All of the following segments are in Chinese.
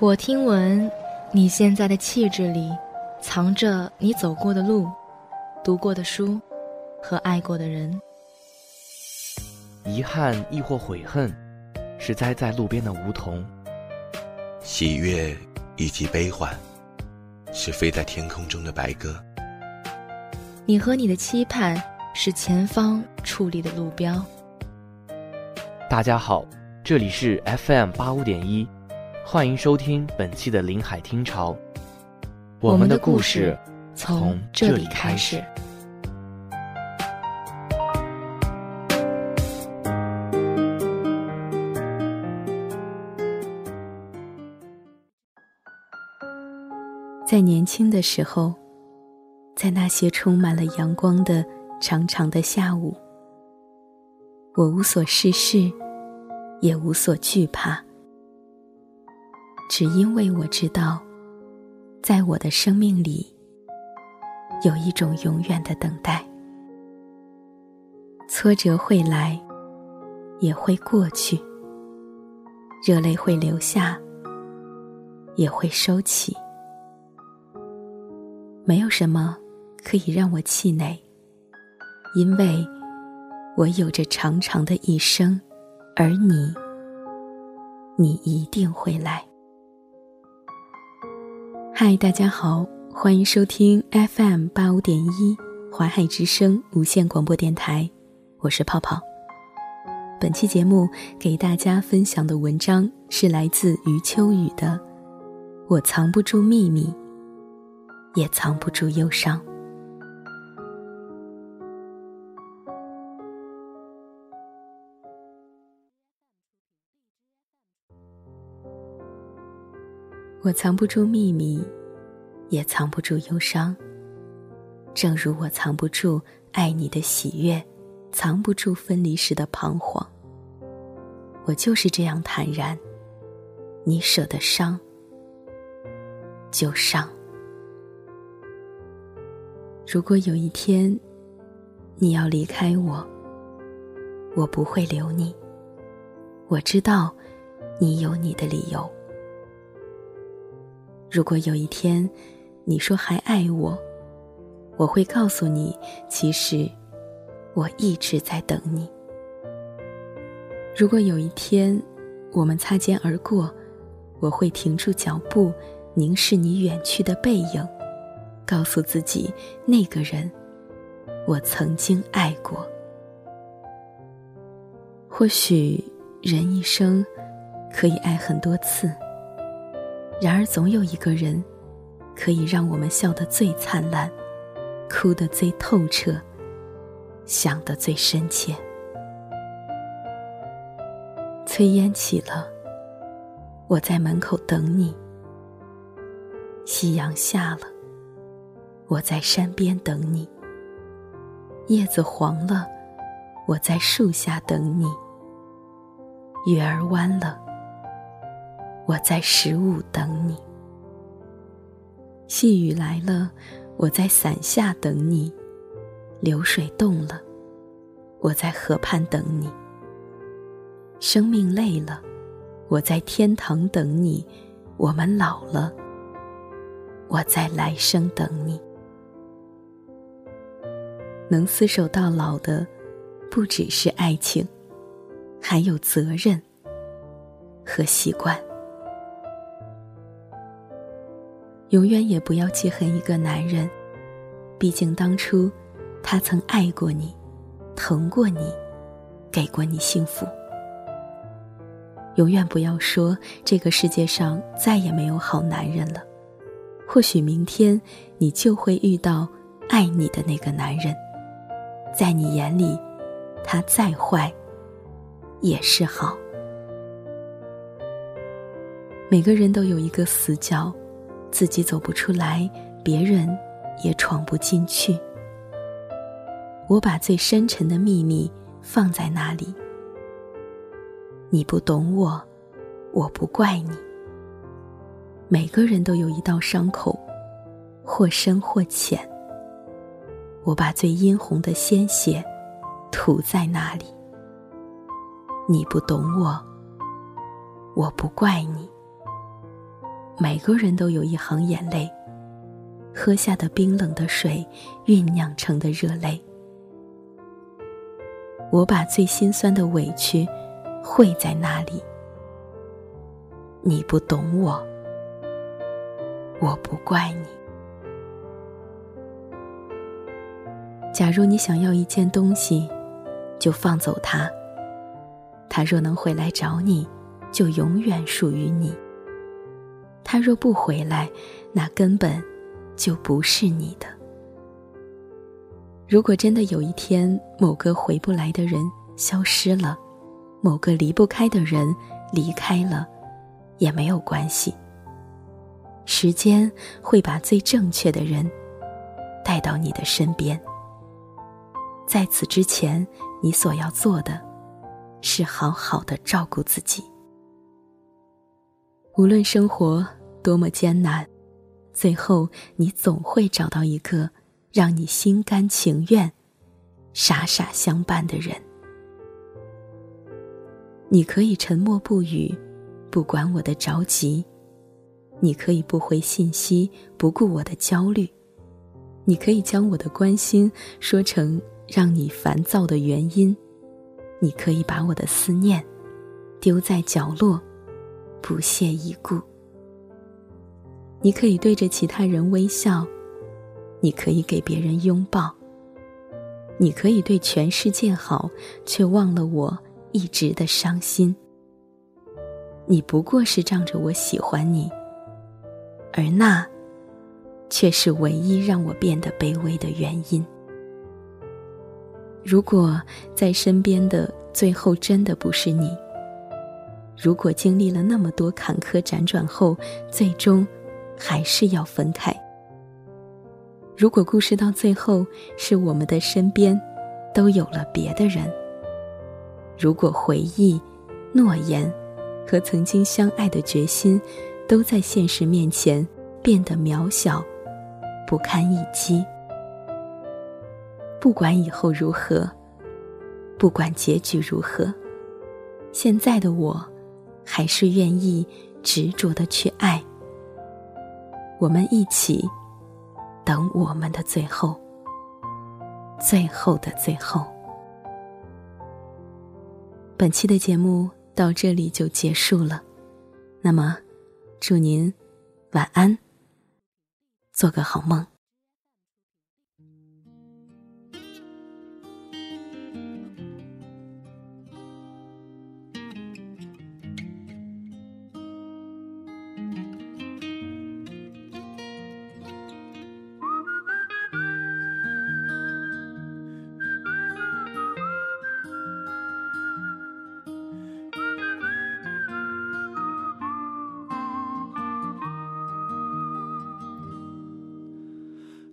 我听闻，你现在的气质里，藏着你走过的路、读过的书和爱过的人。遗憾亦或悔恨，是栽在路边的梧桐；喜悦以及悲欢，是飞在天空中的白鸽。你和你的期盼，是前方矗立的路标。大家好，这里是 FM 八五点一。欢迎收听本期的林海听潮，我们的故事从这里开始。在年轻的时候，在那些充满了阳光的长长的下午，我无所事事，也无所惧怕。只因为我知道，在我的生命里，有一种永远的等待。挫折会来，也会过去；热泪会流下，也会收起。没有什么可以让我气馁，因为我有着长长的一生，而你，你一定会来。嗨，大家好，欢迎收听 FM 八五点一淮海之声无线广播电台，我是泡泡。本期节目给大家分享的文章是来自余秋雨的《我藏不住秘密，也藏不住忧伤》。我藏不住秘密，也藏不住忧伤。正如我藏不住爱你的喜悦，藏不住分离时的彷徨。我就是这样坦然。你舍得伤，就伤。如果有一天你要离开我，我不会留你。我知道，你有你的理由。如果有一天，你说还爱我，我会告诉你，其实我一直在等你。如果有一天我们擦肩而过，我会停住脚步，凝视你远去的背影，告诉自己，那个人我曾经爱过。或许人一生可以爱很多次。然而，总有一个人，可以让我们笑得最灿烂，哭得最透彻，想得最深切。炊烟起了，我在门口等你；夕阳下了，我在山边等你；叶子黄了，我在树下等你；月儿弯了。我在十五等你，细雨来了，我在伞下等你；流水动了，我在河畔等你；生命累了，我在天堂等你；我们老了，我在来生等你。能厮守到老的，不只是爱情，还有责任和习惯。永远也不要记恨一个男人，毕竟当初他曾爱过你，疼过你，给过你幸福。永远不要说这个世界上再也没有好男人了，或许明天你就会遇到爱你的那个男人，在你眼里，他再坏也是好。每个人都有一个死角。自己走不出来，别人也闯不进去。我把最深沉的秘密放在那里。你不懂我，我不怪你。每个人都有一道伤口，或深或浅。我把最殷红的鲜血涂在那里。你不懂我，我不怪你。每个人都有一行眼泪，喝下的冰冷的水酝酿成的热泪。我把最心酸的委屈汇在那里。你不懂我，我不怪你。假如你想要一件东西，就放走它。它若能回来找你，就永远属于你。他若不回来，那根本就不是你的。如果真的有一天，某个回不来的人消失了，某个离不开的人离开了，也没有关系。时间会把最正确的人带到你的身边。在此之前，你所要做的，是好好的照顾自己。无论生活多么艰难，最后你总会找到一个让你心甘情愿、傻傻相伴的人。你可以沉默不语，不管我的着急；你可以不回信息，不顾我的焦虑；你可以将我的关心说成。让你烦躁的原因，你可以把我的思念丢在角落，不屑一顾。你可以对着其他人微笑，你可以给别人拥抱，你可以对全世界好，却忘了我一直的伤心。你不过是仗着我喜欢你，而那却是唯一让我变得卑微的原因。如果在身边的最后真的不是你，如果经历了那么多坎坷辗转后，最终还是要分开，如果故事到最后是我们的身边都有了别的人，如果回忆、诺言和曾经相爱的决心都在现实面前变得渺小、不堪一击。不管以后如何，不管结局如何，现在的我，还是愿意执着的去爱。我们一起，等我们的最后，最后的最后。本期的节目到这里就结束了，那么，祝您晚安，做个好梦。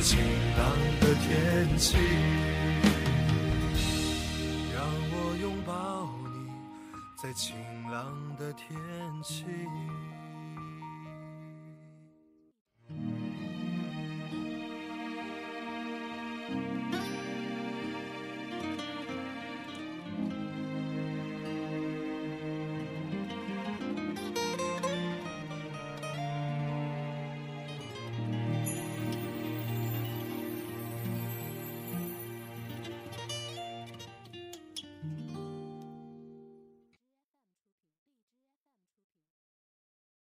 在晴朗的天气。让我拥抱你，在晴朗的天气。